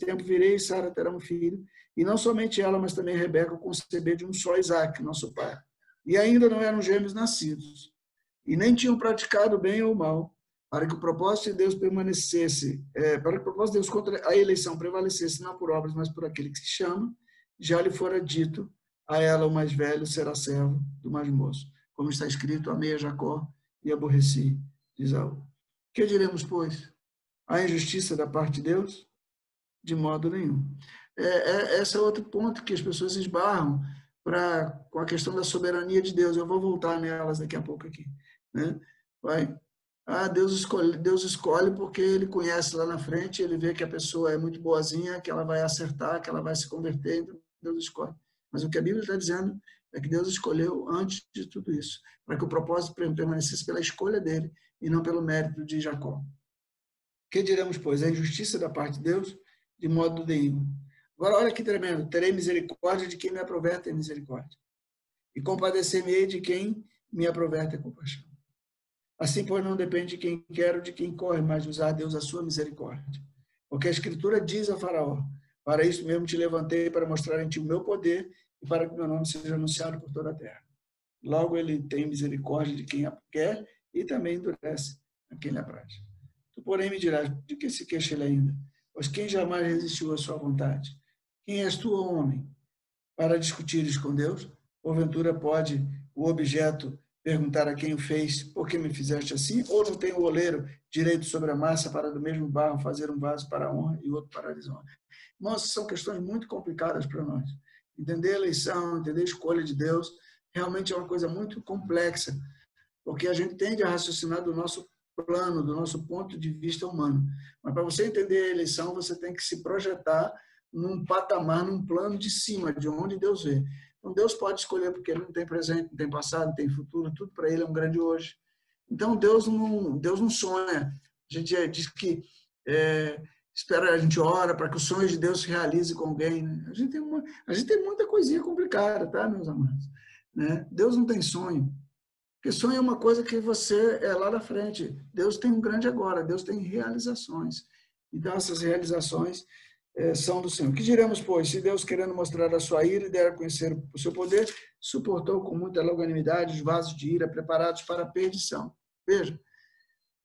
tempo virei e Sara terá um filho, e não somente ela, mas também Rebeca conceber de um só Isaac, nosso pai. E ainda não eram gêmeos nascidos, e nem tinham praticado bem ou mal, para que o propósito de Deus permanecesse, é, para que o propósito de Deus contra a eleição prevalecesse não por obras, mas por aquele que se chama, já lhe fora dito, a ela o mais velho será servo do mais moço. Como está escrito, amei a Jacó e aborreci Isaú. Que diremos, pois? A injustiça da parte de Deus? De modo nenhum. É, é, esse é outro ponto que as pessoas esbarram pra, com a questão da soberania de Deus. Eu vou voltar nelas daqui a pouco aqui. Né? Vai. Ah, Deus escolhe, Deus escolhe porque ele conhece lá na frente, ele vê que a pessoa é muito boazinha, que ela vai acertar, que ela vai se converter, então Deus escolhe. Mas o que a Bíblia está dizendo é que Deus escolheu antes de tudo isso, para que o propósito permanecesse pela escolha dele e não pelo mérito de Jacó. Que diremos, pois? A injustiça da parte de Deus, de modo nenhum. Agora, olha que tremendo. Terei misericórdia de quem me aprover ter misericórdia. E compadecer-me-ei de quem me aprover ter compaixão. Assim, pois, não depende de quem quer ou de quem corre, mas usar a Deus a sua misericórdia. Porque a Escritura diz a Faraó: Para isso mesmo te levantei, para mostrar em ti o meu poder e para que meu nome seja anunciado por toda a terra. Logo, ele tem misericórdia de quem quer e também endurece a quem lhe apraz. Tu, porém, me dirás, de que se queixa ele ainda? Pois quem jamais resistiu à sua vontade? Quem és tu, homem, para discutires com Deus? Porventura pode o objeto perguntar a quem o fez, por que me fizeste assim? Ou não tem o oleiro direito sobre a massa para do mesmo barro fazer um vaso para a honra e outro para a desonra? Irmãos, são questões muito complicadas para nós. Entender a eleição, entender a escolha de Deus, realmente é uma coisa muito complexa, porque a gente tende a raciocinar do nosso plano, do nosso ponto de vista humano. Mas para você entender a eleição, você tem que se projetar num patamar, num plano de cima, de onde Deus vê. Então Deus pode escolher porque ele não tem presente, não tem passado, não tem futuro, tudo para ele é um grande hoje. Então Deus não, Deus não sonha. A gente diz que é, espera, a gente ora para que os sonhos de Deus se realize com alguém. Né? A, gente tem uma, a gente tem muita coisinha complicada, tá, meus amados? Né? Deus não tem sonho. Porque sonho é uma coisa que você é lá na frente. Deus tem um grande agora, Deus tem realizações. Então, essas realizações é, são do Senhor. Que diremos, pois, se Deus, querendo mostrar a sua ira e der a conhecer o seu poder, suportou com muita longanimidade os vasos de ira preparados para a perdição. Veja,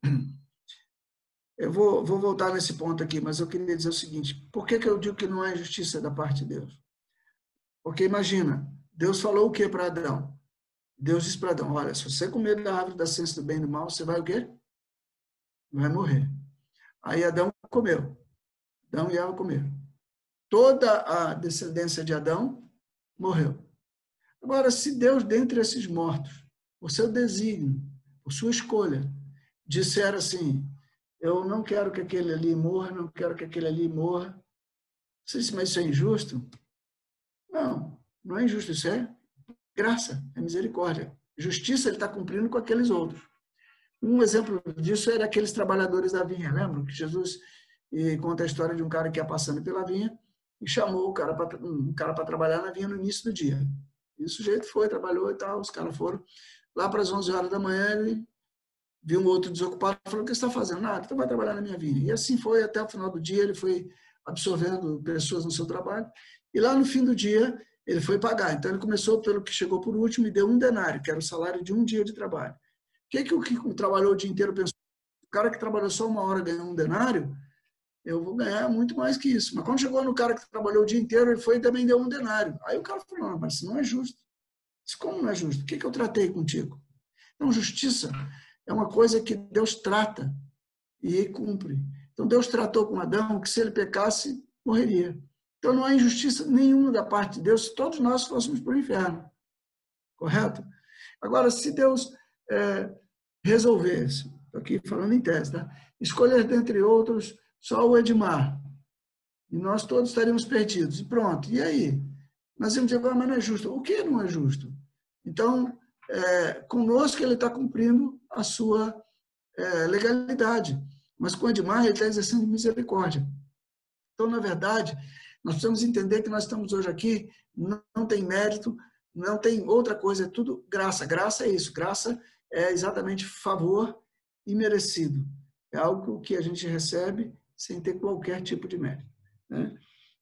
eu vou, vou voltar nesse ponto aqui, mas eu queria dizer o seguinte: por que, que eu digo que não é justiça da parte de Deus? Porque imagina, Deus falou o que para Adão? Deus disse para Adão: Olha, se você comer da árvore da ciência do bem e do mal, você vai o quê? Vai morrer. Aí Adão comeu. Adão e Eva comeram. Toda a descendência de Adão morreu. Agora, se Deus, dentre esses mortos, por seu desígnio, por sua escolha, disser assim: Eu não quero que aquele ali morra, não quero que aquele ali morra. Você disse, mas isso é injusto? Não, não é injusto, isso é Graça, é misericórdia. Justiça ele está cumprindo com aqueles outros. Um exemplo disso era aqueles trabalhadores da vinha. Lembra que Jesus conta a história de um cara que ia passando pela vinha e chamou o cara para um cara para trabalhar na vinha no início do dia. E o sujeito foi, trabalhou e tal, os caras foram. Lá para as 11 horas da manhã, ele viu um outro desocupado e falou: O que você está fazendo? Nada, então vai trabalhar na minha vinha. E assim foi até o final do dia, ele foi absorvendo pessoas no seu trabalho. E lá no fim do dia, ele foi pagar. Então, ele começou pelo que chegou por último e deu um denário, que era o salário de um dia de trabalho. O que, que o que trabalhou o dia inteiro pensou? O cara que trabalhou só uma hora ganhou um denário, eu vou ganhar muito mais que isso. Mas quando chegou no cara que trabalhou o dia inteiro, ele foi e também deu um denário. Aí o cara falou, não, mas isso não é justo. Isso como não é justo? O que, que eu tratei contigo? Então, justiça é uma coisa que Deus trata e cumpre. Então, Deus tratou com Adão que se ele pecasse, morreria. Então não há injustiça nenhuma da parte de Deus se todos nós fôssemos para o inferno. Correto? Agora, se Deus é, resolvesse, estou aqui falando em tese, tá? escolher dentre outros só o Edmar, e nós todos estaríamos perdidos. E pronto, e aí? Nós íamos dizer, ah, mas não é justo. O que não é justo? Então, é, conosco ele está cumprindo a sua é, legalidade, mas com Edmar ele está exercendo misericórdia. Então, na verdade, nós precisamos entender que nós estamos hoje aqui, não, tem mérito, não tem outra coisa, é tudo graça. Graça é isso, graça é exatamente favor e merecido. É algo que a gente recebe sem ter qualquer tipo de mérito. Né?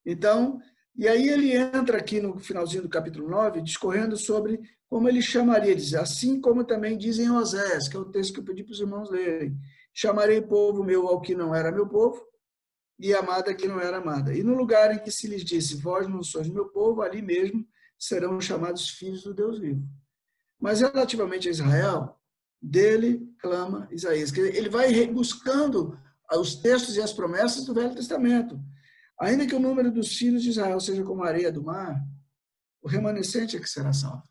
Então, e aí ele entra aqui no finalzinho do capítulo 9, discorrendo sobre como ele chamaria, diz, assim como também dizem Osés, que é o texto que eu pedi para os irmãos lerem. Chamarei povo meu ao que não era meu povo, e amada que não era amada. E no lugar em que se lhes disse, vós não sois meu povo, ali mesmo serão chamados filhos do Deus vivo. Mas relativamente a Israel, dele clama Isaías. Ele vai buscando os textos e as promessas do Velho Testamento. Ainda que o número dos filhos de Israel seja como a areia do mar, o remanescente é que será salvo.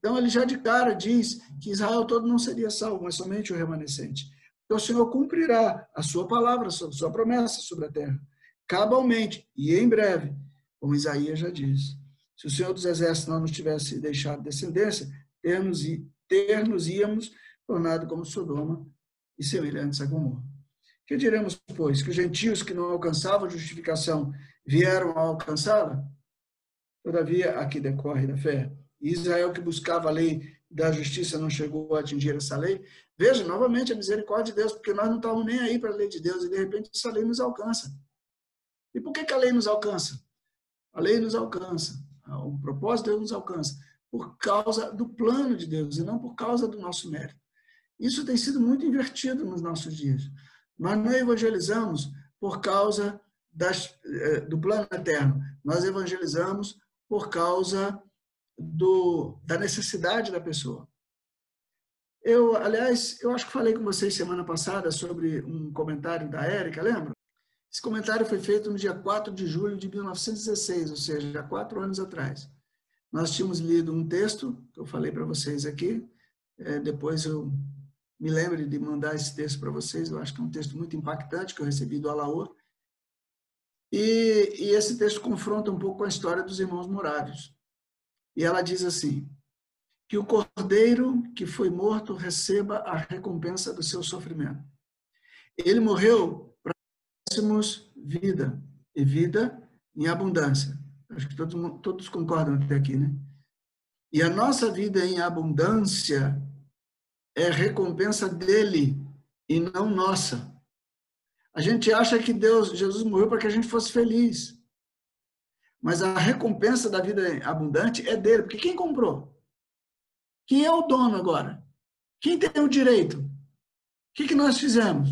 Então ele já de cara diz que Israel todo não seria salvo, mas somente o remanescente. Então o Senhor cumprirá a sua palavra, a sua promessa sobre a terra, cabalmente e em breve, como Isaías já diz. Se o Senhor dos Exércitos não nos tivesse deixado descendência, ter-nos ter íamos tornado como Sodoma e semelhantes a Gomorra. Que diremos, pois, que os gentios que não alcançavam justificação vieram a alcançá-la? Todavia, aqui decorre da fé. Israel que buscava a lei da justiça não chegou a atingir essa lei. Veja, novamente, a misericórdia de Deus, porque nós não estávamos nem aí para a lei de Deus e, de repente, essa lei nos alcança. E por que, que a lei nos alcança? A lei nos alcança, o propósito de Deus nos alcança por causa do plano de Deus e não por causa do nosso mérito. Isso tem sido muito invertido nos nossos dias. Nós não evangelizamos por causa das, eh, do plano eterno, nós evangelizamos por causa do, da necessidade da pessoa. Eu, aliás, eu acho que falei com vocês semana passada sobre um comentário da Érica, lembra? Esse comentário foi feito no dia 4 de julho de 1916, ou seja, há quatro anos atrás. Nós tínhamos lido um texto, que eu falei para vocês aqui, é, depois eu me lembre de mandar esse texto para vocês, eu acho que é um texto muito impactante que eu recebi do Alaor. E, e esse texto confronta um pouco com a história dos irmãos morários. E ela diz assim: que o cordeiro que foi morto receba a recompensa do seu sofrimento. Ele morreu para tivéssemos vida, e vida em abundância. Acho que todos, todos concordam até aqui, né? E a nossa vida em abundância é recompensa dele e não nossa. A gente acha que Deus, Jesus morreu para que a gente fosse feliz. Mas a recompensa da vida abundante é dele, porque quem comprou? Quem é o dono agora? Quem tem o direito? O que, que nós fizemos?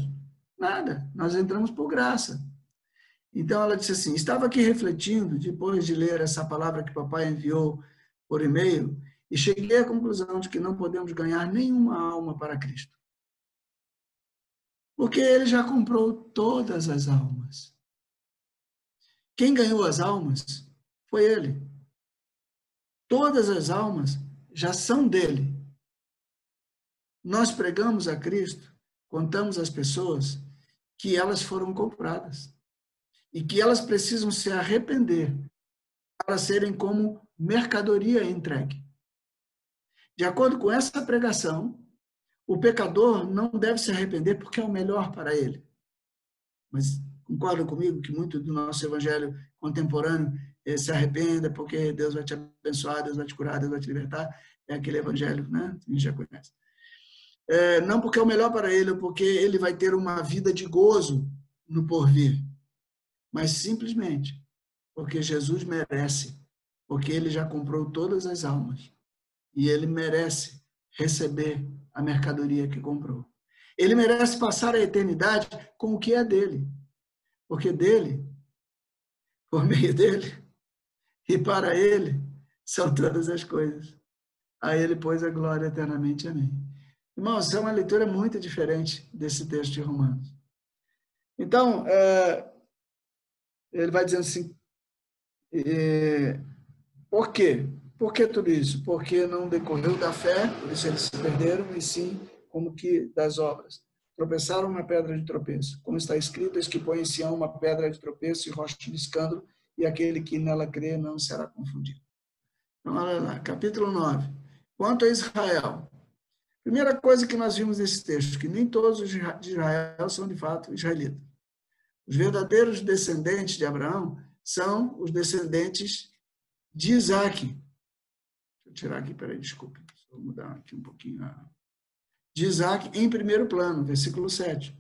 Nada. Nós entramos por graça. Então ela disse assim: estava aqui refletindo, depois de ler essa palavra que papai enviou por e-mail, e cheguei à conclusão de que não podemos ganhar nenhuma alma para Cristo. Porque ele já comprou todas as almas. Quem ganhou as almas foi ele. Todas as almas já são dele. Nós pregamos a Cristo, contamos às pessoas que elas foram compradas e que elas precisam se arrepender para serem como mercadoria entregue. De acordo com essa pregação, o pecador não deve se arrepender porque é o melhor para ele. Mas concordam comigo que muito do nosso evangelho contemporâneo se arrependa porque Deus vai te abençoar, Deus vai te curar, Deus vai te libertar. É aquele evangelho, né? A gente já conhece. É, não porque é o melhor para ele, porque ele vai ter uma vida de gozo no porvir, mas simplesmente porque Jesus merece, porque ele já comprou todas as almas e ele merece receber a mercadoria que comprou. Ele merece passar a eternidade com o que é dele, porque dele, por meio dele e para ele são todas as coisas. A ele, pois, a glória eternamente. Amém. Irmãos, é uma leitura muito diferente desse texto de Romanos. Então, é, ele vai dizendo assim, é, por quê? Por que tudo isso? Porque não decorreu da fé, por isso eles se perderam, e sim como que das obras. Tropeçaram na pedra de tropeço. Como está escrito, eis que põe em Sião uma pedra de tropeço e rocha de escândalo, e aquele que nela crê não será confundido. Então, olha lá, capítulo 9. Quanto a Israel, primeira coisa que nós vimos nesse texto, que nem todos os de Israel são de fato israelitas. Os verdadeiros descendentes de Abraão são os descendentes de Isaac, eu tirar aqui, peraí, desculpe. Vou mudar aqui um pouquinho. De Isaac em primeiro plano, versículo 7.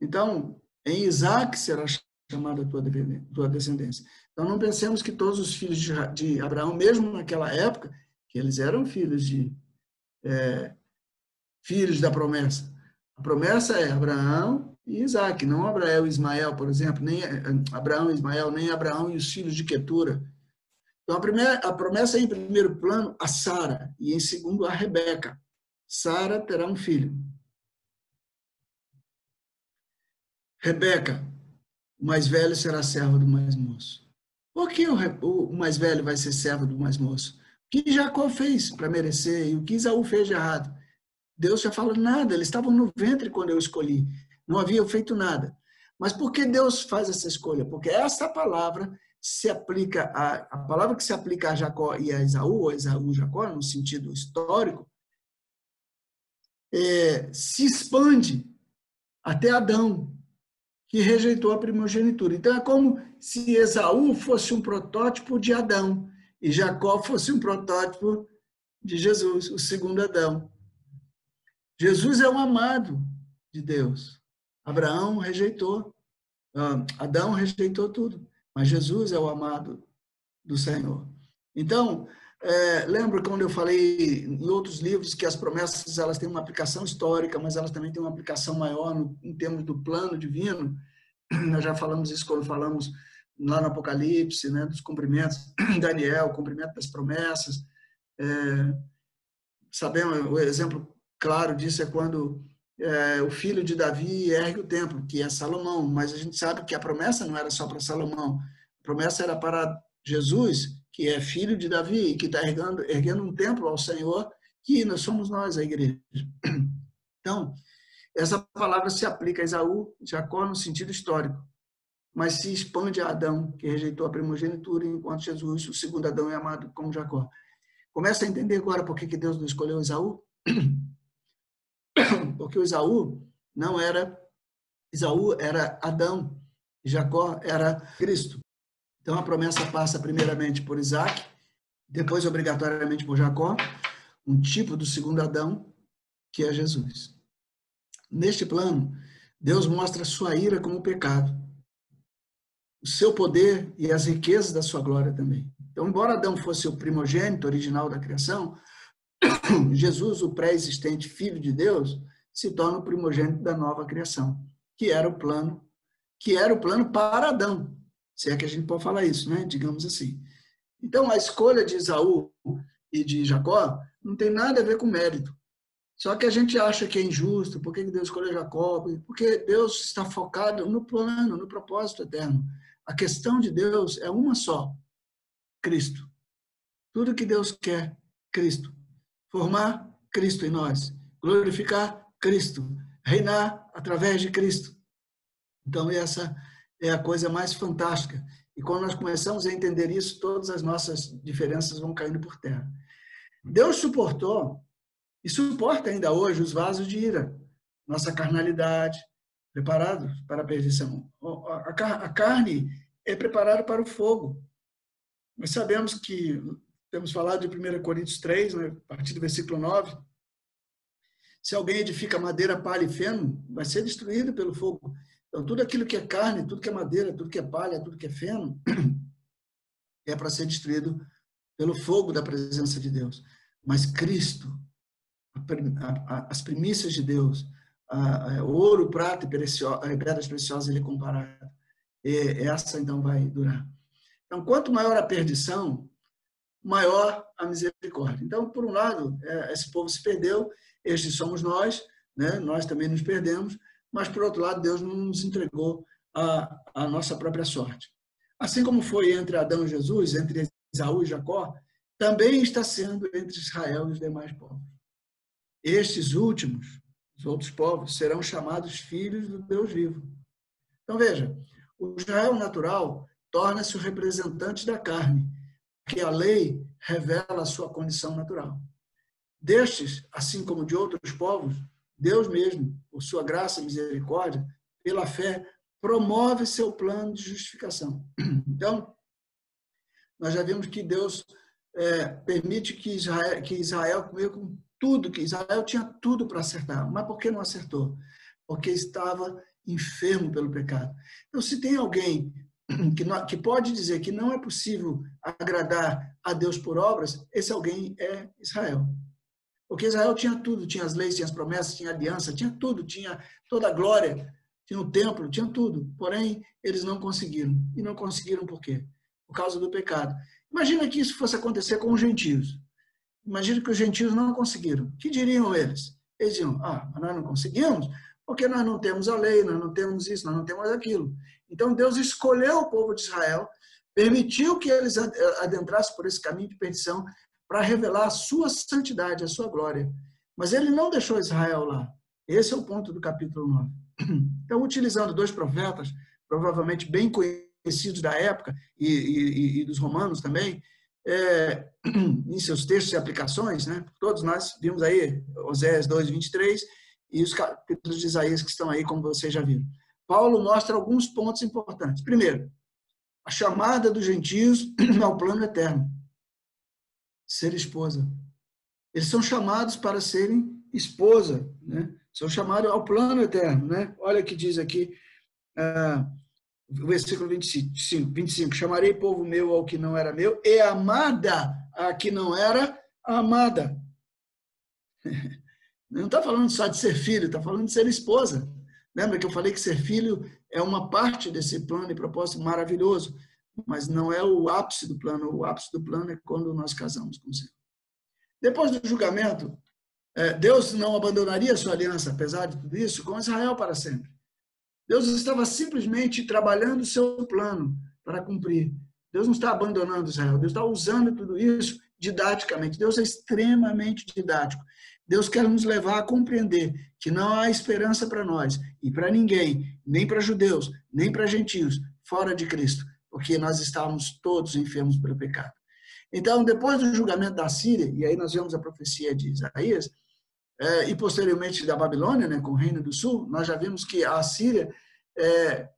Então, em Isaac será chamada tua, descendência. Então, não pensemos que todos os filhos de, Abraão, mesmo naquela época, que eles eram filhos de é, filhos da promessa. A promessa é Abraão e Isaac, não Abraão e Ismael, por exemplo, nem Abraão e Ismael, nem Abraão e os filhos de Quetura. Então, a, primeira, a promessa é, em primeiro plano, a Sara, e em segundo, a Rebeca. Sara terá um filho. Rebeca, o mais velho será servo do mais moço. Por que o, mais velho vai ser servo do mais moço? O que Jacó fez para merecer e o que Isaú fez de errado? Deus já falou nada, eles estavam no ventre quando eu escolhi, não haviam feito nada. Mas por que Deus faz essa escolha? Porque essa palavra se aplica a, a palavra que se aplica a Jacó e a Esaú, ou Esaú e Jacó, no sentido histórico, é, se expande até Adão, que rejeitou a primogenitura. Então é como se Esaú fosse um protótipo de Adão e Jacó fosse um protótipo de Jesus, o segundo Adão. Jesus é o amado de Deus. Abraão rejeitou, ah, Adão rejeitou tudo. Mas Jesus é o amado do Senhor. Então, é, lembro quando eu falei em outros livros que as promessas elas têm uma aplicação histórica, mas elas também têm uma aplicação maior no, em termos do plano divino. Nós já falamos isso quando falamos lá no Apocalipse, né, dos cumprimentos, Daniel, cumprimento das promessas. É, sabemos, o exemplo claro disso é quando é, o filho de Davi ergue o templo, que é Salomão, mas a gente sabe que a promessa não era só para Salomão, a promessa era para Jesus, que é filho de Davi, e que está erguendo, erguendo um templo ao Senhor, que nós somos nós, a igreja. Então, essa palavra se aplica a Esaú, Jacó, no sentido histórico, mas se expande a Adão, que rejeitou a primogenitura, enquanto Jesus, o segundo Adão, é amado como Jacó. Começa a entender agora por que Deus não escolheu Esaú? porque o Isaú não era Isaú era Adão, Jacó era Cristo. Então a promessa passa primeiramente por Isaac, depois obrigatoriamente por Jacó, um tipo do segundo Adão, que é Jesus. Neste plano, Deus mostra sua ira como pecado, o seu poder e as riquezas da sua glória também. Então, embora Adão fosse o primogênito original da criação, Jesus, o pré-existente Filho de Deus, se torna o primogênito da nova criação, que era o plano, que era o plano para Adão, se é que a gente pode falar isso, né? Digamos assim. Então, a escolha de Isaú e de Jacó não tem nada a ver com mérito. Só que a gente acha que é injusto, por que Deus escolheu Jacó? Porque Deus está focado no plano, no propósito eterno. A questão de Deus é uma só: Cristo. Tudo que Deus quer, Cristo. Formar Cristo em nós. Glorificar Cristo, reinar através de Cristo. Então, essa é a coisa mais fantástica. E quando nós começamos a entender isso, todas as nossas diferenças vão caindo por terra. Deus suportou e suporta ainda hoje os vasos de ira, nossa carnalidade, preparados para a perdição. A carne é preparada para o fogo. Nós sabemos que, temos falado de 1 Coríntios 3, né, a partir do versículo 9, se alguém edifica madeira, palha e feno, vai ser destruído pelo fogo. Então, tudo aquilo que é carne, tudo que é madeira, tudo que é palha, tudo que é feno, é para ser destruído pelo fogo da presença de Deus. Mas Cristo, as primícias de Deus, a, ouro, prata e pedras preciosas, ele é comparado. E essa, então, vai durar. Então, quanto maior a perdição, maior a misericórdia. Então, por um lado, é, esse povo se perdeu estes somos nós, né? nós também nos perdemos, mas, por outro lado, Deus não nos entregou a, a nossa própria sorte. Assim como foi entre Adão e Jesus, entre Isaú e Jacó, também está sendo entre Israel e os demais povos. Estes últimos, os outros povos, serão chamados filhos do Deus vivo. Então, veja, o Israel natural torna-se o representante da carne, que a lei revela a sua condição natural. Destes, assim como de outros povos, Deus mesmo, por sua graça e misericórdia, pela fé, promove seu plano de justificação. Então, nós já vimos que Deus é, permite que Israel, que Israel com tudo, que Israel tinha tudo para acertar. Mas por que não acertou? Porque estava enfermo pelo pecado. Então, se tem alguém que, não, que pode dizer que não é possível agradar a Deus por obras, esse alguém é Israel. Porque Israel tinha tudo, tinha as leis, tinha as promessas, tinha aliança, tinha tudo, tinha toda a glória, tinha o templo, tinha tudo. Porém, eles não conseguiram. E não conseguiram por quê? Por causa do pecado. Imagina que isso fosse acontecer com os gentios. Imagina que os gentios não conseguiram. que diriam eles? Eles diziam, ah, nós não conseguimos porque nós não temos a lei, nós não temos isso, nós não temos aquilo. Então Deus escolheu o povo de Israel, permitiu que eles adentrassem por esse caminho de perdição, para revelar a sua santidade, a sua glória. Mas ele não deixou Israel lá. Esse é o ponto do capítulo 9. Então, utilizando dois profetas, provavelmente bem conhecidos da época e, e, e dos romanos também, é, em seus textos e aplicações, né? todos nós vimos aí Oséias 2, 23 e os capítulos de Isaías que estão aí, como vocês já viram. Paulo mostra alguns pontos importantes. Primeiro, a chamada dos gentios ao plano eterno ser esposa. Eles são chamados para serem esposa, né? São chamados ao plano eterno, né? Olha o que diz aqui, ah, o versículo 25, 25, chamarei povo meu ao que não era meu e amada a que não era amada. Não está falando só de ser filho, está falando de ser esposa. Lembra que eu falei que ser filho é uma parte desse plano e propósito maravilhoso mas não é o ápice do plano. O ápice do plano é quando nós casamos com o Senhor. Depois do julgamento, é, Deus não abandonaria sua aliança, apesar de tudo isso, com Israel para sempre. Deus estava simplesmente trabalhando o seu plano para cumprir. Deus não está abandonando Israel, Deus está usando tudo isso didaticamente. Deus é extremamente didático. Deus quer nos levar a compreender que não há esperança para nós e para ninguém, nem para judeus, nem para gentios, fora de Cristo porque nós estávamos todos enfermos pelo pecado. Então, depois do julgamento da Síria, e aí nós vemos a profecia de Isaías, é, e posteriormente da Babilônia, né, com o Reino do Sul, nós já vimos que a Síria, é,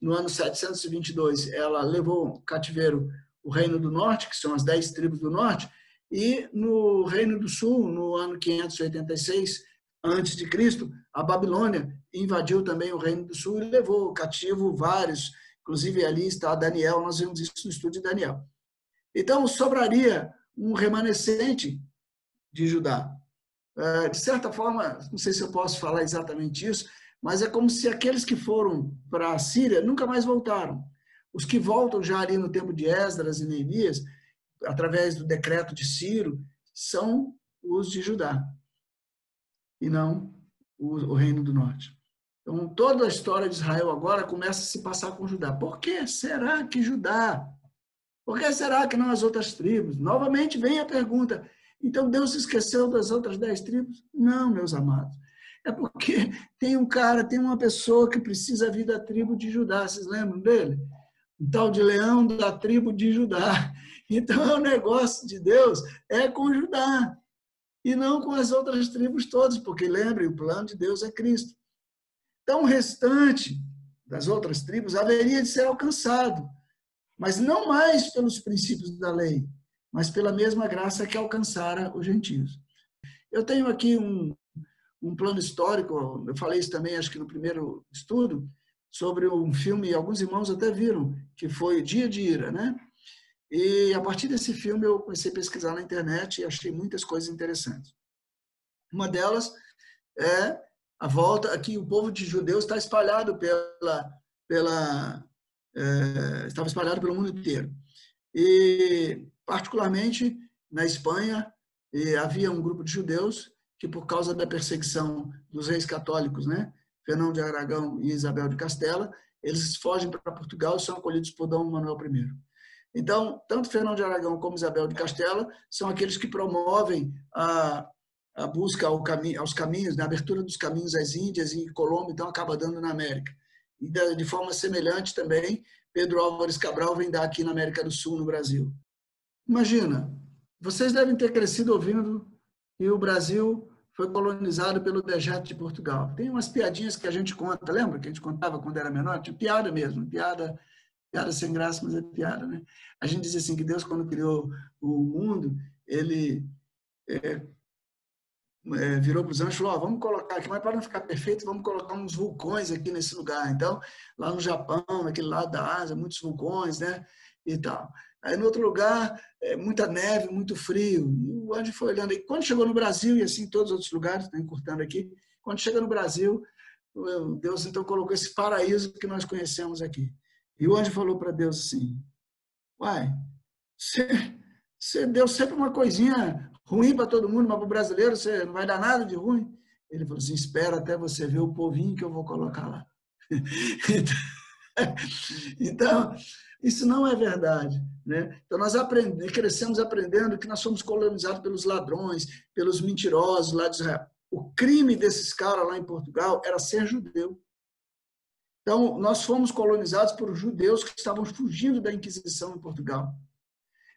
no ano 722, ela levou cativeiro o Reino do Norte, que são as dez tribos do Norte, e no Reino do Sul, no ano 586 antes de Cristo, a Babilônia invadiu também o Reino do Sul e levou cativo vários Inclusive, ali está Daniel, nós vimos isso no estudo de Daniel. Então, sobraria um remanescente de Judá. É, de certa forma, não sei se eu posso falar exatamente isso, mas é como se aqueles que foram para a Síria nunca mais voltaram. Os que voltam já ali no tempo de Esdras e Neemias, através do decreto de Ciro, são os de Judá, e não o, Reino do Norte. Então, toda a história de Israel agora começa a se passar com Judá. Por que será que Judá? Por que será que não as outras tribos? Novamente vem a pergunta: então Deus se esqueceu das outras dez tribos? Não, meus amados. É porque tem um cara, tem uma pessoa que precisa vir da tribo de Judá. Vocês lembram dele? Um tal de leão da tribo de Judá. Então, o negócio de Deus é com Judá e não com as outras tribos todas, porque lembre, o plano de Deus é Cristo. Então, o restante das outras tribos haveria de ser alcançado, mas não mais pelos princípios da lei, mas pela mesma graça que alcançara os gentios. Eu tenho aqui um, um plano histórico, eu falei isso também, acho que no primeiro estudo, sobre um filme, alguns irmãos até viram, que foi Dia de Ira, né? E a partir desse filme eu comecei a pesquisar na internet e achei muitas coisas interessantes. Uma delas é a volta aqui o povo de judeus está espalhado pela pela é, estava espalhado pelo mundo inteiro. E particularmente na Espanha havia um grupo de judeus que por causa da perseguição dos reis católicos né Fernão de Aragão e Isabel de Castela eles fogem para Portugal e são acolhidos por Dom Manuel I. Então tanto Fernão de Aragão como Isabel de Castela são aqueles que promovem a a busca ao aos caminhos, na abertura dos caminhos às Índias e Colômbia, então acaba dando na América. E de forma semelhante também, Pedro Álvares Cabral vem dar aqui na América do Sul, no Brasil. Imagina, vocês devem ter crescido ouvindo que o Brasil foi colonizado pelo dejeto de Portugal. Tem umas piadinhas que a gente conta, lembra que a gente contava quando era menor? Tinha piada mesmo, piada, piada sem graça, mas é piada, né? A gente diz assim que Deus, quando criou o mundo, ele é, é, virou para os anjos e falou: oh, vamos colocar aqui, mas para não ficar perfeito, vamos colocar uns vulcões aqui nesse lugar. Então, lá no Japão, naquele lado da Ásia, muitos vulcões, né? E tal. Aí no outro lugar, é, muita neve, muito frio. E o anjo foi olhando. E quando chegou no Brasil, e assim todos os outros lugares, estou encurtando aqui, quando chega no Brasil, Deus então colocou esse paraíso que nós conhecemos aqui. E o anjo falou para Deus assim: Uai, você deu sempre uma coisinha ruim para todo mundo, mas para o brasileiro você não vai dar nada de ruim. Ele falou assim: espera até você ver o povinho que eu vou colocar lá. então, isso não é verdade. Né? Então, nós crescemos aprendendo que nós somos colonizados pelos ladrões, pelos mentirosos lá de Israel. O crime desses caras lá em Portugal era ser judeu. Então, nós fomos colonizados por judeus que estavam fugindo da Inquisição em Portugal.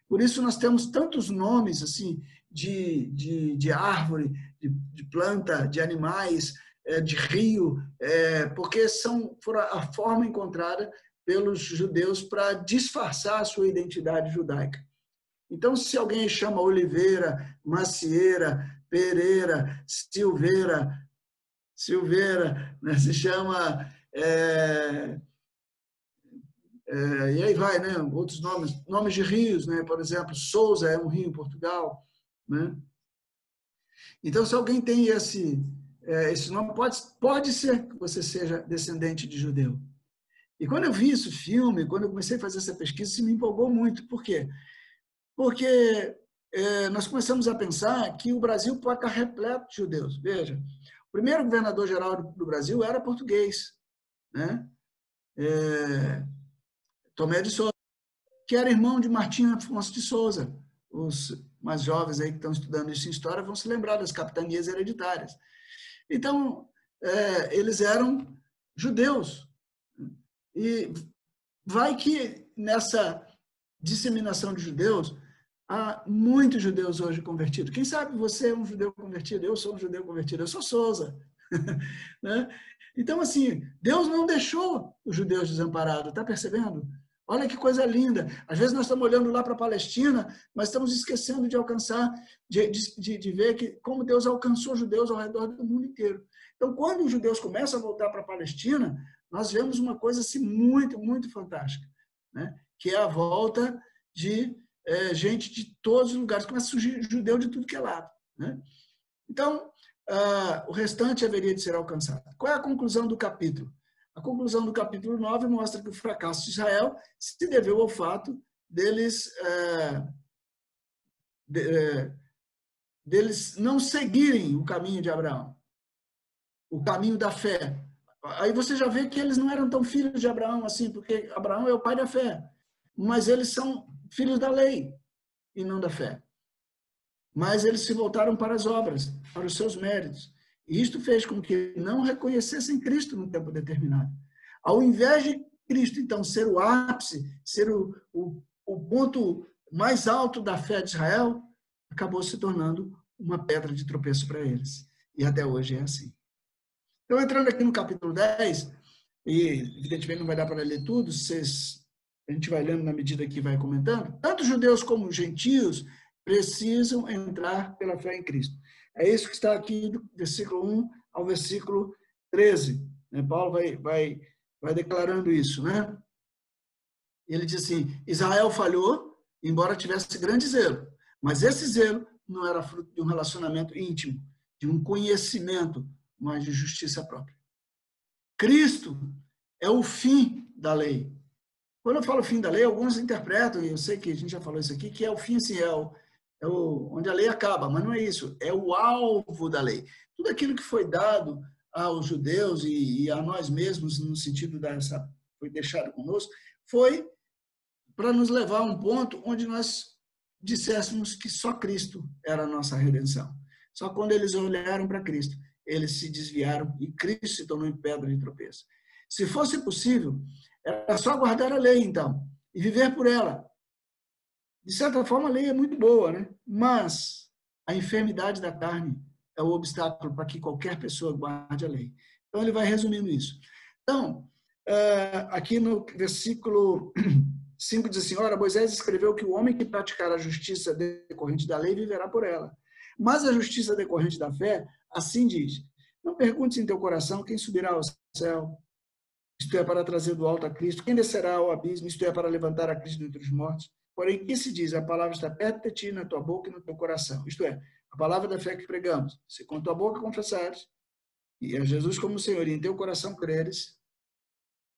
Por isso, nós temos tantos nomes assim de, de, de árvore, de, de planta, de animais, é, de rio, é, porque são, foram a forma encontrada pelos judeus para disfarçar a sua identidade judaica. Então, se alguém chama Oliveira, Macieira, Pereira, Silveira, Silveira, né, se chama é, é, e aí vai, né? Outros nomes, nomes de rios, né? Por exemplo, Souza é um rio em Portugal, né? Então, se alguém tem esse é, esse nome, pode pode ser que você seja descendente de judeu. E quando eu vi esse filme, quando eu comecei a fazer essa pesquisa, isso me empolgou muito. Por quê? Porque é, nós começamos a pensar que o Brasil pode estar repleto de judeus. Veja, o primeiro governador geral do Brasil era português, né? É, Tomé de Souza, que era irmão de Martim Afonso de Souza. Os mais jovens aí que estão estudando isso em história vão se lembrar das capitanias hereditárias. Então, é, eles eram judeus. E vai que nessa disseminação de judeus, há muitos judeus hoje convertidos. Quem sabe você é um judeu convertido, eu sou um judeu convertido, eu sou Souza. né? Então, assim, Deus não deixou os judeus desamparados, está percebendo? Olha que coisa linda. Às vezes nós estamos olhando lá para a Palestina, mas estamos esquecendo de alcançar, de, de, de, ver que como Deus alcançou judeus ao redor do mundo inteiro. Então, quando os judeus começam a voltar para a Palestina, nós vemos uma coisa assim muito, muito fantástica, né? que é a volta de é, gente de todos os lugares. Começa a surgir judeu de tudo que é lado. Né? Então, uh, o restante haveria de ser alcançado. Qual é a conclusão do capítulo? A conclusão do capítulo 9 mostra que o fracasso de Israel se deveu ao fato deles, é, de, é, deles não seguirem o caminho de Abraão, o caminho da fé. Aí você já vê que eles não eram tão filhos de Abraão assim, porque Abraão é o pai da fé, mas eles são filhos da lei e não da fé. Mas eles se voltaram para as obras, para os seus méritos. Isto fez com que não reconhecessem Cristo no tempo determinado. Ao invés de Cristo, então, ser o ápice, ser o, o, o ponto mais alto da fé de Israel, acabou se tornando uma pedra de tropeço para eles. E até hoje é assim. Então, entrando aqui no capítulo 10, e evidentemente não vai dar para ler tudo, vocês, a gente vai lendo na medida que vai comentando, tanto judeus como gentios precisam entrar pela fé em Cristo. É isso que está aqui do versículo 1 ao versículo 13. Né? Paulo vai, vai, vai declarando isso. Né? Ele diz assim: Israel falhou, embora tivesse grande zelo, mas esse zelo não era fruto de um relacionamento íntimo, de um conhecimento, mas de justiça própria. Cristo é o fim da lei. Quando eu falo fim da lei, alguns interpretam, e eu sei que a gente já falou isso aqui, que é o fim, assim, é o, é o, onde a lei acaba, mas não é isso, é o alvo da lei. Tudo aquilo que foi dado aos judeus e, e a nós mesmos, no sentido dessa, foi deixado conosco, foi para nos levar a um ponto onde nós disséssemos que só Cristo era a nossa redenção. Só quando eles olharam para Cristo, eles se desviaram e Cristo se tornou em pedra de tropeço. Se fosse possível, era só guardar a lei, então, e viver por ela, de certa forma, a lei é muito boa, né? mas a enfermidade da carne é o obstáculo para que qualquer pessoa guarde a lei. Então, ele vai resumindo isso. Então, é, aqui no versículo 5 diz assim: Ora, Moisés escreveu que o homem que praticar a justiça decorrente da lei viverá por ela. Mas a justiça decorrente da fé, assim diz: Não perguntes em teu coração quem subirá ao céu, isto é, para trazer do alto a Cristo, quem descerá ao abismo, isto é, para levantar a Cristo dentre os mortos. Porém, que se diz? A palavra está perto de ti, na tua boca e no teu coração. Isto é, a palavra da fé que pregamos. Se com tua boca confessares, e a Jesus como Senhor, e em teu coração creres,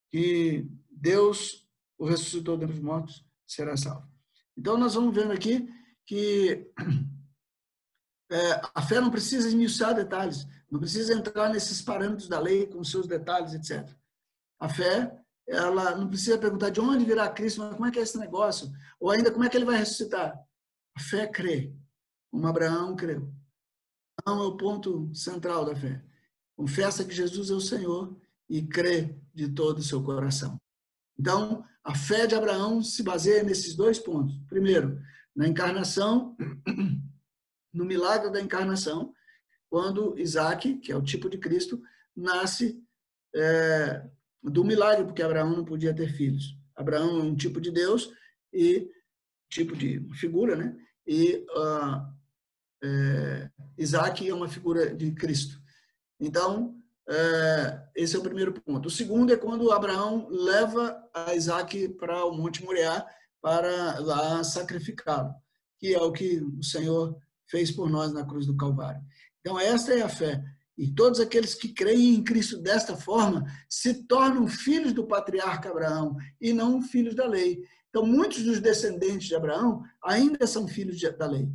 que Deus o ressuscitou dentre os mortos, será salvo. Então, nós vamos vendo aqui que é, a fé não precisa esmiuçar detalhes, não precisa entrar nesses parâmetros da lei com seus detalhes, etc. A fé, ela não precisa perguntar de onde virá Cristo, mas como é que é esse negócio? Ou ainda, como é que ele vai ressuscitar? A fé crê, como Abraão creu. Abraão é o ponto central da fé. Confessa que Jesus é o Senhor e crê de todo o seu coração. Então, a fé de Abraão se baseia nesses dois pontos. Primeiro, na encarnação, no milagre da encarnação, quando Isaac, que é o tipo de Cristo, nasce é, do milagre, porque Abraão não podia ter filhos. Abraão é um tipo de Deus e tipo de figura, né? E uh, é, Isaac é uma figura de Cristo. Então, é, esse é o primeiro ponto. O segundo é quando Abraão leva a Isaac para o Monte Moriá para lá sacrificá-lo, que é o que o Senhor fez por nós na cruz do Calvário. Então, esta é a fé. E todos aqueles que creem em Cristo desta forma se tornam filhos do patriarca Abraão e não filhos da lei. Então, muitos dos descendentes de Abraão ainda são filhos da lei.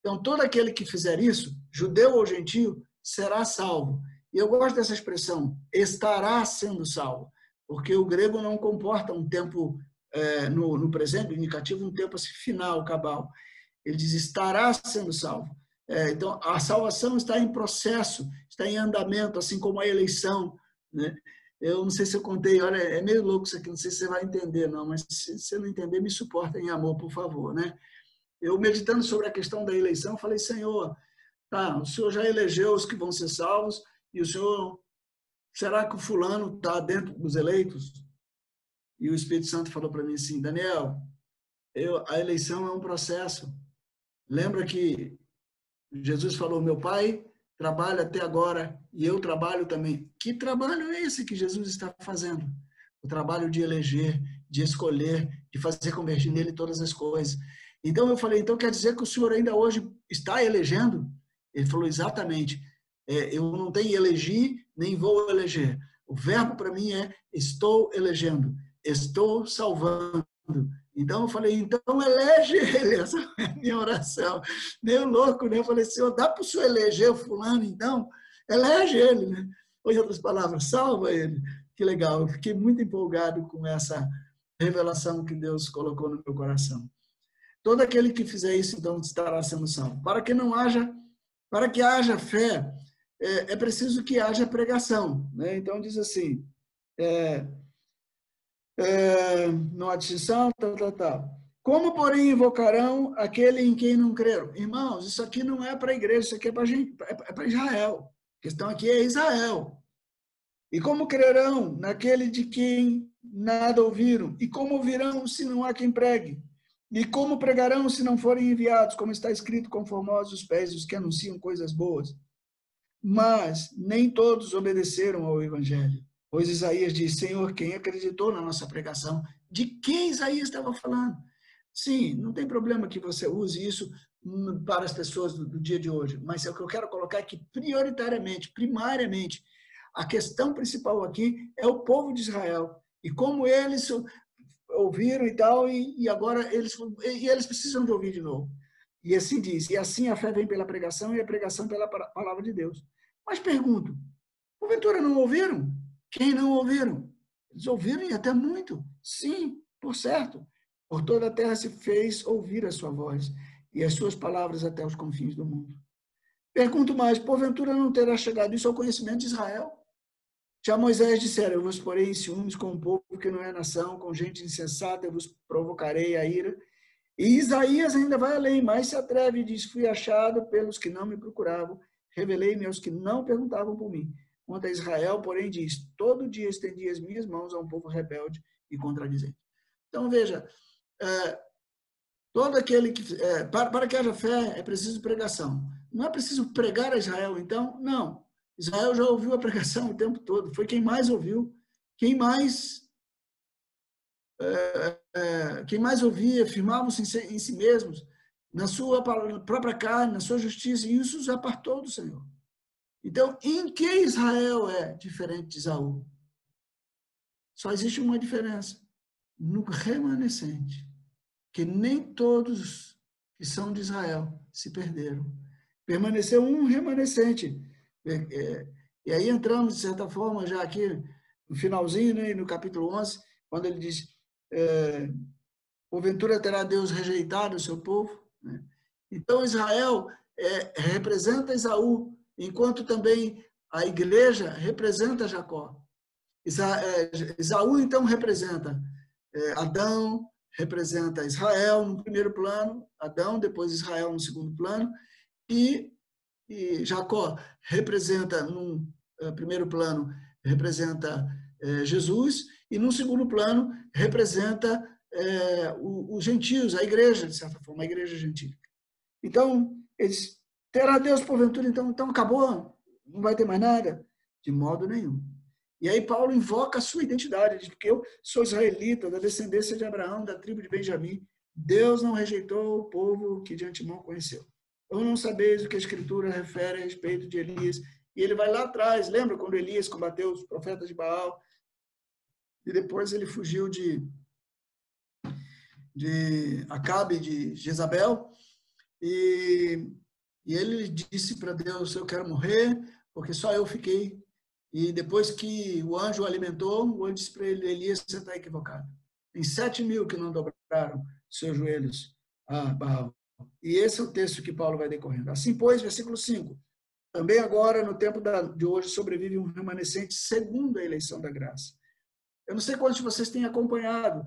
Então, todo aquele que fizer isso, judeu ou gentio, será salvo. E eu gosto dessa expressão, estará sendo salvo, porque o grego não comporta um tempo é, no, no presente, indicativo, um tempo assim, final, cabal. Ele diz estará sendo salvo. É, então, a salvação está em processo, está em andamento, assim como a eleição. Né? Eu não sei se eu contei, olha, é meio louco isso aqui, não sei se você vai entender, não, mas se você não entender, me suporta em amor, por favor. Né? Eu, meditando sobre a questão da eleição, falei, Senhor, tá, o Senhor já elegeu os que vão ser salvos, e o Senhor, será que o fulano está dentro dos eleitos? E o Espírito Santo falou para mim assim, Daniel, eu, a eleição é um processo. Lembra que Jesus falou: Meu pai trabalha até agora e eu trabalho também. Que trabalho é esse que Jesus está fazendo? O trabalho de eleger, de escolher, de fazer convergir nele todas as coisas. Então eu falei: Então quer dizer que o senhor ainda hoje está elegendo? Ele falou: Exatamente. É, eu não tenho eleger, nem vou eleger. O verbo para mim é estou elegendo, estou salvando, então eu falei, então elege ele, essa é a minha oração. Meio louco, né? Eu falei, Senhor, dá para o senhor eleger o fulano, então? Elege ele, né? Ou em outras palavras, salva ele. Que legal, eu fiquei muito empolgado com essa revelação que Deus colocou no meu coração. Todo aquele que fizer isso, então, estará sendo salvo. Para que não haja, para que haja fé, é, é preciso que haja pregação. Né? Então diz assim, é, é, há distinção, tal, tal, tal. Como, porém, invocarão aquele em quem não creram? Irmãos, isso aqui não é para a igreja, isso aqui é para é para Israel. A questão aqui é Israel. E como crerão naquele de quem nada ouviram? E como ouvirão se não há quem pregue? E como pregarão se não forem enviados, como está escrito, conformosos os pés dos que anunciam coisas boas? Mas nem todos obedeceram ao evangelho. Pois Isaías diz: Senhor, quem acreditou na nossa pregação? De quem Isaías estava falando? Sim, não tem problema que você use isso para as pessoas do, dia de hoje, mas é o que eu quero colocar aqui prioritariamente, primariamente, a questão principal aqui é o povo de Israel e como eles ouviram e tal, e agora eles, e eles precisam de ouvir de novo. E assim diz, e assim a fé vem pela pregação e a pregação pela palavra de Deus. Mas pergunto, porventura não ouviram? Quem não ouviram? Eles ouviram e até muito. Sim, por certo. Por toda a terra se fez ouvir a sua voz e as suas palavras até os confins do mundo. Pergunto mais, porventura não terá chegado isso ao conhecimento de Israel? Já Moisés dissera, eu vos porei em ciúmes com um povo que não é nação, com gente insensata, eu vos provocarei a ira. E Isaías ainda vai além, mas se atreve e diz, fui achado pelos que não me procuravam, revelei-me aos que não perguntavam por mim. Quanto a Israel, porém, diz: Todo dia estendi as minhas mãos a um povo rebelde e contradizente. Então, veja, é, Todo aquele que. É, para, para que haja fé, é preciso pregação. Não é preciso pregar a Israel, então? Não. Israel já ouviu a pregação o tempo todo. Foi quem mais ouviu. Quem mais. É, é, quem mais ouvia, afirmavam-se em, em si mesmos, na sua própria carne, na sua justiça, e isso os apartou do Senhor. Então, em que Israel é diferente de Isaú? Só existe uma diferença: no remanescente que nem todos que são de Israel se perderam. Permaneceu um remanescente. É, é, e aí entramos, de certa forma, já aqui no finalzinho, né, no capítulo 11, quando ele diz: é, Porventura terá Deus rejeitado o seu povo? Né? Então, Israel é, representa Esaú, enquanto também a igreja representa Jacó. Esaú, então, representa é, Adão, representa Israel no primeiro plano, Adão, depois Israel no segundo plano, e, e Jacó representa, no eh, primeiro plano, representa Jesus, e no segundo plano, representa uh, os gentios, a igreja, de certa forma, a igreja gentílica. Então, eles, terá Deus porventura, então, então acabou, não vai ter mais nada? De modo nenhum. E aí Paulo invoca a sua identidade, diz que eu sou israelita, da descendência de Abraão, da tribo de Benjamim. Deus não rejeitou o povo que de antemão conheceu. Ou não sabeis o que a Escritura refere a respeito de Elias. E ele vai lá atrás, lembra quando Elias combateu os profetas de Baal? E depois ele fugiu de, de Acabe, de Jezabel. E, e ele disse para Deus: Eu quero morrer, porque só eu fiquei e depois que o anjo o alimentou, o anjo disse para ele, Elias, você está equivocado. Tem sete mil que não dobraram seus joelhos a Baal. E esse é o texto que Paulo vai decorrendo. Assim, pois, versículo 5. Também agora, no tempo de hoje, sobrevive um remanescente segundo a eleição da graça. Eu não sei quantos de vocês têm acompanhado,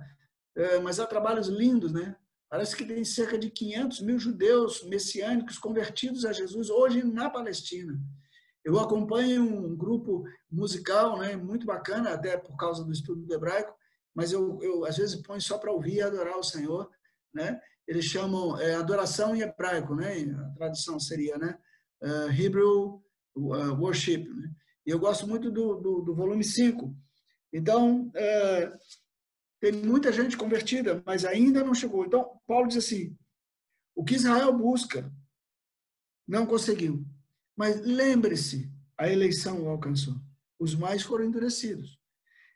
é, mas há trabalhos lindos, né? Parece que tem cerca de 500 mil judeus messiânicos convertidos a Jesus hoje na Palestina. Eu acompanho um grupo musical, né, muito bacana, até por causa do estudo do hebraico, mas eu, eu às vezes ponho só para ouvir e adorar o Senhor, né? Eles chamam é, adoração em hebraico, né? A tradução seria, né? Uh, Hebrew uh, Worship. Né? E eu gosto muito do, do, do volume 5. Então, uh, tem muita gente convertida, mas ainda não chegou. Então, Paulo diz assim: o que Israel busca não conseguiu. Mas lembre-se, a eleição o alcançou. Os mais foram endurecidos.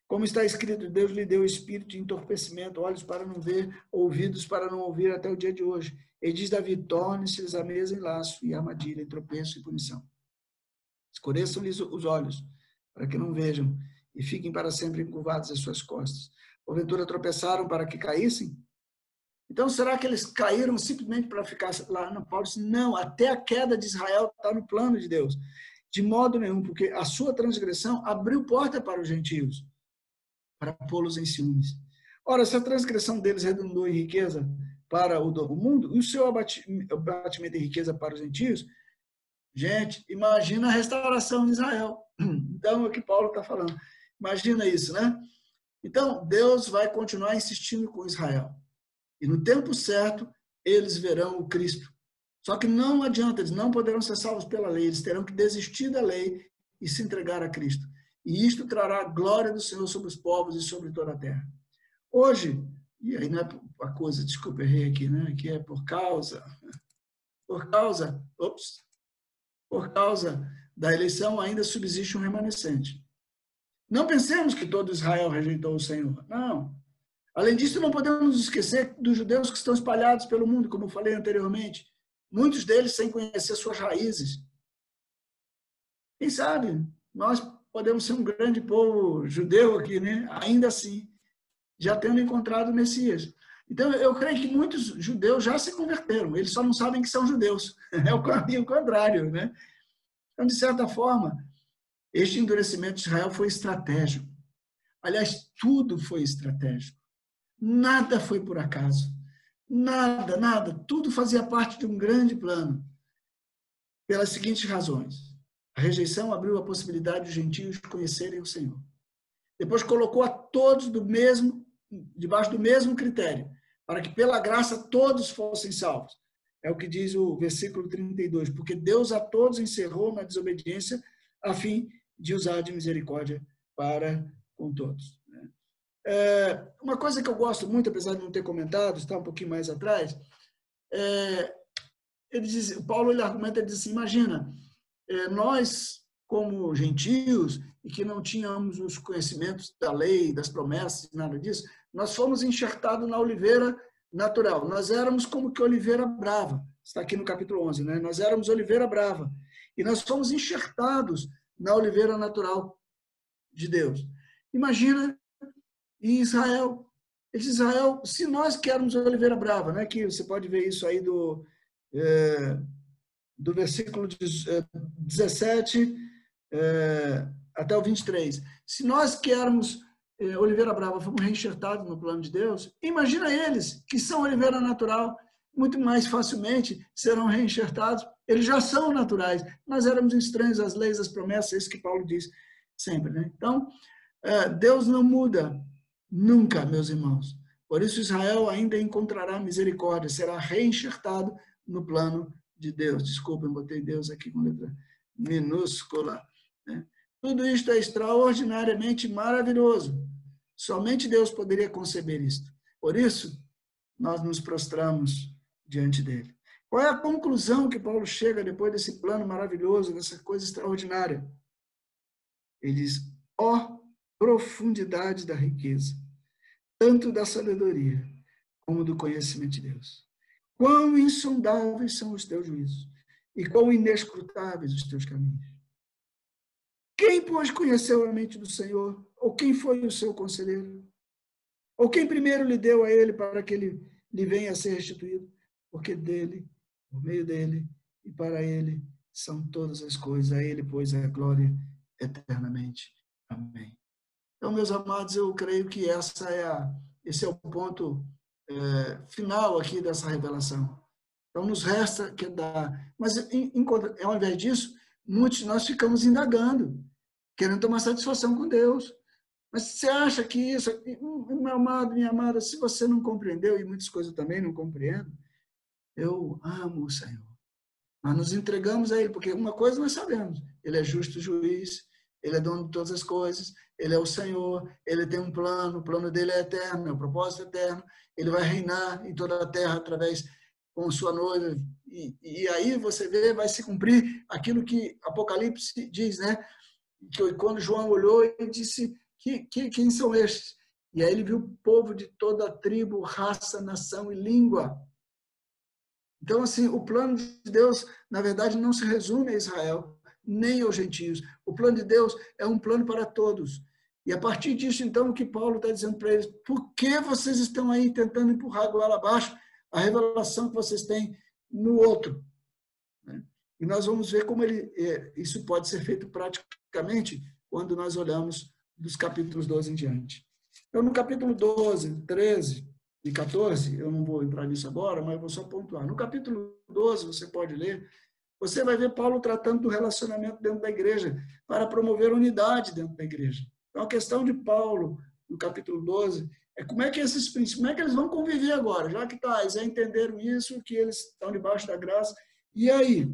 Como está escrito, Deus lhe deu espírito de entorpecimento, olhos para não ver, ouvidos para não ouvir até o dia de hoje. E diz Davi: torne-se a mesa em laço e armadilha, em tropeço e punição. Escureçam-lhes os olhos, para que não vejam, e fiquem para sempre encurvados às suas costas. Porventura tropeçaram para que caíssem? Então, será que eles caíram simplesmente para ficar lá? no Paulo disse, não, até a queda de Israel está no plano de Deus. De modo nenhum, porque a sua transgressão abriu porta para os gentios, para pô-los em ciúmes. Ora, se a transgressão deles redundou em riqueza para o mundo, e o seu abatimento em riqueza para os gentios, gente, imagina a restauração de Israel. Então, é o que Paulo está falando. Imagina isso, né? Então, Deus vai continuar insistindo com Israel. E no tempo certo, eles verão o Cristo. Só que não adianta, eles não poderão ser salvos pela lei, eles terão que desistir da lei e se entregar a Cristo. E isto trará a glória do Senhor sobre os povos e sobre toda a terra. Hoje, e aí não é a coisa, desculpa, errei aqui, né? Que é por causa, por causa, ops, por causa da eleição ainda subsiste um remanescente. Não pensemos que todo Israel rejeitou o Senhor. Não. Além disso, não podemos esquecer dos judeus que estão espalhados pelo mundo, como eu falei anteriormente, muitos deles sem conhecer suas raízes. Quem sabe nós podemos ser um grande povo judeu aqui, né? Ainda assim, já tendo encontrado o Messias. Então, eu creio que muitos judeus já se converteram, eles só não sabem que são judeus. É o caminho contrário, né? Então, de certa forma, este endurecimento de Israel foi estratégico. Aliás, tudo foi estratégico. Nada foi por acaso. Nada, nada. Tudo fazia parte de um grande plano. Pelas seguintes razões. A rejeição abriu a possibilidade dos gentios conhecerem o Senhor. Depois colocou a todos do mesmo, debaixo do mesmo critério, para que pela graça todos fossem salvos. É o que diz o versículo 32, porque Deus a todos encerrou na desobediência a fim de usar de misericórdia para com todos. Né? É, uma coisa que eu gosto muito, apesar de não ter comentado, está um pouquinho mais atrás, é, ele diz, Paulo ele argumenta, diz assim, imagina, é, nós como gentios e que não tínhamos os conhecimentos da lei, das promessas, nada disso, nós fomos enxertados na oliveira natural. Nós éramos como que oliveira brava. Está aqui no capítulo 11, né? Nós éramos oliveira brava. E nós fomos enxertados na oliveira natural de Deus. Imagina em Israel. Israel, se nós queremos oliveira brava, né? Que você pode ver isso aí do, é, do versículo 17 é, é, até o 23. Se nós queremos é, Oliveira Brava, fomos reenxertados no plano de Deus, imagina eles, que são Oliveira natural, muito mais facilmente serão reenxertados. Eles já são naturais. Nós éramos estranhos às leis, às promessas, é isso que Paulo diz sempre. Né? Então, é, Deus não muda nunca, meus irmãos. Por isso, Israel ainda encontrará misericórdia, será reenxertado no plano de Deus. Desculpa, eu botei Deus aqui com letra minúscula. Né? Tudo isto é extraordinariamente maravilhoso. Somente Deus poderia conceber isto. Por isso, nós nos prostramos diante dele. Qual é a conclusão que Paulo chega depois desse plano maravilhoso, dessa coisa extraordinária? Ele diz: ó oh, profundidade da riqueza, tanto da sabedoria como do conhecimento de Deus. Quão insondáveis são os teus juízos e quão inescrutáveis os teus caminhos. Quem, pois, conheceu a mente do Senhor? Ou quem foi o seu conselheiro? Ou quem primeiro lhe deu a ele para que ele lhe venha a ser restituído? Porque dele, por meio dele e para ele são todas as coisas. A ele, pois, é a glória eternamente. Amém. Então, meus amados, eu creio que essa é a, esse é o ponto é, final aqui dessa revelação. Então, nos resta que dar. Mas, em, em, ao invés disso, muitos de nós ficamos indagando, querendo tomar satisfação com Deus. Mas você acha que isso, meu amado, minha amada, se você não compreendeu, e muitas coisas eu também não compreendo, eu amo o Senhor. Nós nos entregamos a Ele, porque uma coisa nós sabemos: Ele é justo juiz, Ele é dono de todas as coisas, Ele é o Senhor, Ele tem um plano, o plano dele é eterno, é o propósito eterno, Ele vai reinar em toda a terra através com sua noiva, e, e aí você vê, vai se cumprir aquilo que Apocalipse diz, né? Que quando João olhou, ele disse: que, que, quem são estes? E aí ele viu o povo de toda a tribo, raça, nação e língua. Então, assim, o plano de Deus, na verdade, não se resume a Israel, nem aos gentios. O plano de Deus é um plano para todos. E a partir disso, então, o que Paulo está dizendo para eles, por que vocês estão aí tentando empurrar a goela abaixo a revelação que vocês têm no outro. Né? E nós vamos ver como ele, é, isso pode ser feito praticamente quando nós olhamos dos capítulos 12 em diante. Então, no capítulo 12, 13 e 14, eu não vou entrar nisso agora, mas vou só pontuar. No capítulo 12, você pode ler, você vai ver Paulo tratando do relacionamento dentro da igreja, para promover unidade dentro da igreja. Então, a questão de Paulo, no capítulo 12, é como é que esses princípios, como é que eles vão conviver agora? Já que tá, eles já entenderam isso, que eles estão debaixo da graça. E aí?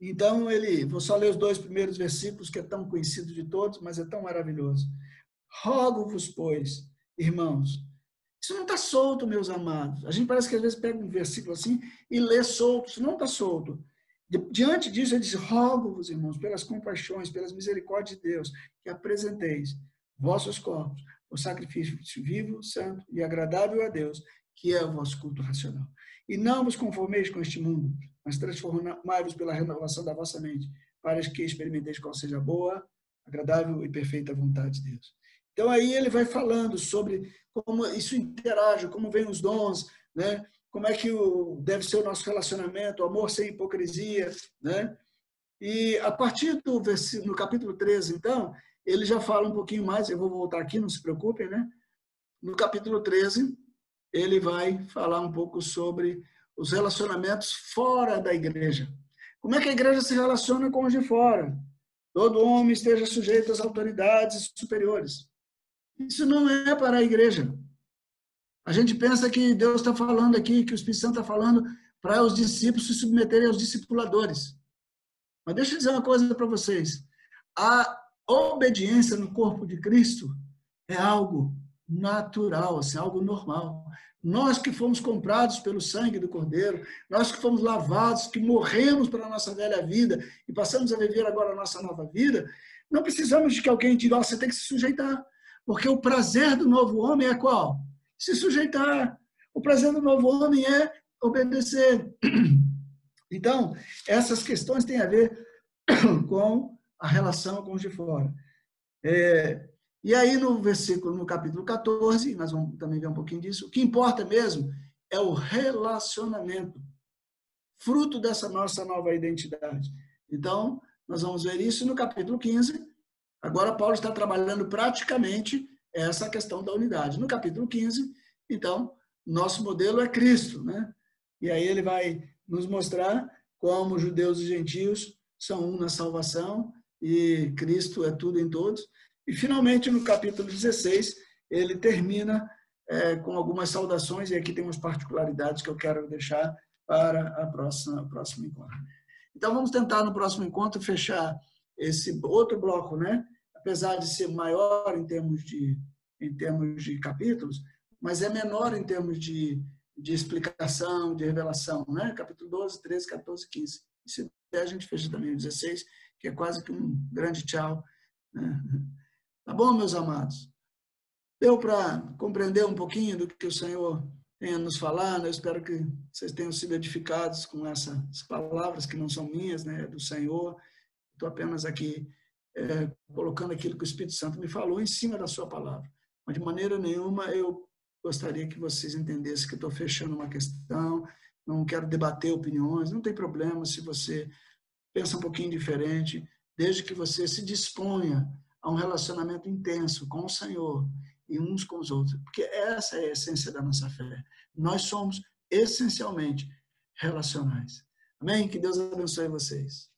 Então, ele, vou só ler os dois primeiros versículos, que é tão conhecido de todos, mas é tão maravilhoso. Rogo-vos, pois, irmãos, isso não está solto, meus amados. A gente parece que às vezes pega um versículo assim e lê solto, isso não está solto. Diante disso, ele diz: Rogo-vos, irmãos, pelas compaixões, pelas misericórdias de Deus, que apresenteis vossos corpos o sacrifício vivo, santo e agradável a Deus, que é o vosso culto racional. E não vos conformeis com este mundo, mas transformai-vos pela renovação da vossa mente, para que experimenteis qual seja a boa, agradável e perfeita vontade de Deus. Então aí ele vai falando sobre como isso interage, como vem os dons, né? Como é que o, deve ser o nosso relacionamento, o amor sem hipocrisia, né? E a partir do no capítulo 13, então, ele já fala um pouquinho mais, eu vou voltar aqui, não se preocupem, né? No capítulo 13, ele vai falar um pouco sobre os relacionamentos fora da igreja. Como é que a igreja se relaciona com os de fora? Todo homem esteja sujeito às autoridades superiores. Isso não é para a igreja. A gente pensa que Deus está falando aqui, que o Espírito Santo está falando para os discípulos se submeterem aos discipuladores. Mas deixa eu dizer uma coisa para vocês. A obediência no corpo de Cristo é algo natural, assim, algo normal. Nós que fomos comprados pelo sangue do Cordeiro, nós que fomos lavados, que morremos para a nossa velha vida e passamos a viver agora a nossa nova vida, não precisamos de que alguém diga, oh, você tem que se sujeitar. Porque o prazer do novo homem é qual? Se sujeitar. O prazer do novo homem é obedecer. Então, essas questões têm a ver com a relação com os de fora. É, e aí, no versículo, no capítulo 14, nós vamos também ver um pouquinho disso, o que importa mesmo é o relacionamento, fruto dessa nossa nova identidade. Então, nós vamos ver isso no capítulo 15. Agora, Paulo está trabalhando praticamente essa questão da unidade. No capítulo 15, então, nosso modelo é Cristo, né? E aí ele vai nos mostrar como judeus e gentios são um na salvação e Cristo é tudo em todos. E, finalmente, no capítulo 16, ele termina é, com algumas saudações, e aqui tem umas particularidades que eu quero deixar para a próxima, próximo encontro. Então, vamos tentar no próximo encontro fechar esse outro bloco, né? Apesar de ser maior em termos de, em termos de capítulos, mas é menor em termos de, de explicação, de revelação. Né? Capítulo 12, 13, 14, 15. E se a gente fecha também o 16, que é quase que um grande tchau. Né? Tá bom, meus amados? Deu para compreender um pouquinho do que o Senhor tem a nos falar? Né? Eu espero que vocês tenham sido edificados com essas palavras que não são minhas, né? É do Senhor. Estou apenas aqui é, colocando aquilo que o Espírito Santo me falou em cima da sua palavra. Mas de maneira nenhuma eu gostaria que vocês entendessem que estou fechando uma questão, não quero debater opiniões, não tem problema se você pensa um pouquinho diferente, desde que você se disponha a um relacionamento intenso com o Senhor e uns com os outros, porque essa é a essência da nossa fé. Nós somos essencialmente relacionais. Amém? Que Deus abençoe vocês.